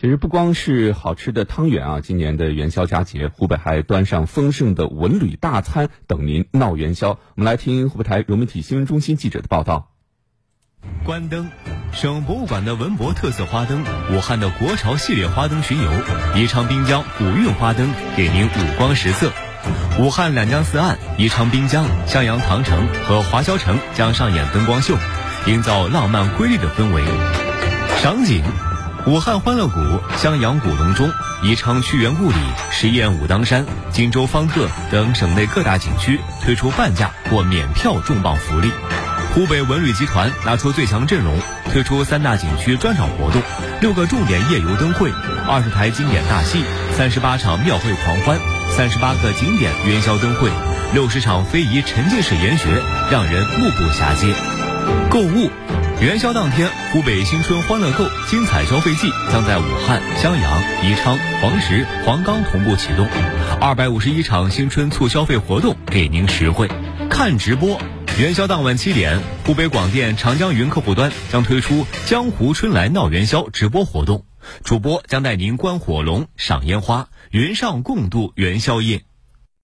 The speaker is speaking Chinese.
其实不光是好吃的汤圆啊，今年的元宵佳节，湖北还端上丰盛的文旅大餐等您闹元宵。我们来听湖北台融媒体新闻中心记者的报道。关灯，省博物馆的文博特色花灯，武汉的国潮系列花灯巡游，宜昌滨江古韵花灯给您五光十色。武汉两江四岸、宜昌滨江、襄阳唐城和华侨城将上演灯光秀，营造浪漫瑰丽的氛围。赏景。武汉欢乐谷、襄阳古隆中、宜昌屈原故里、十堰武当山、荆州方特等省内各大景区推出半价或免票重磅福利。湖北文旅集团拿出最强阵容，推出三大景区专场活动，六个重点夜游灯会，二十台经典大戏，三十八场庙会狂欢，三十八个景点元宵灯会，六十场非遗沉浸式研学，让人目不暇接。购物。元宵当天，湖北新春欢乐购精彩消费季将在武汉、襄阳、宜昌、黄石、黄冈同步启动，二百五十一场新春促消费活动给您实惠。看直播，元宵当晚七点，湖北广电长江云客户端将推出“江湖春来闹元宵”直播活动，主播将带您观火龙、赏烟花，云上共度元宵夜。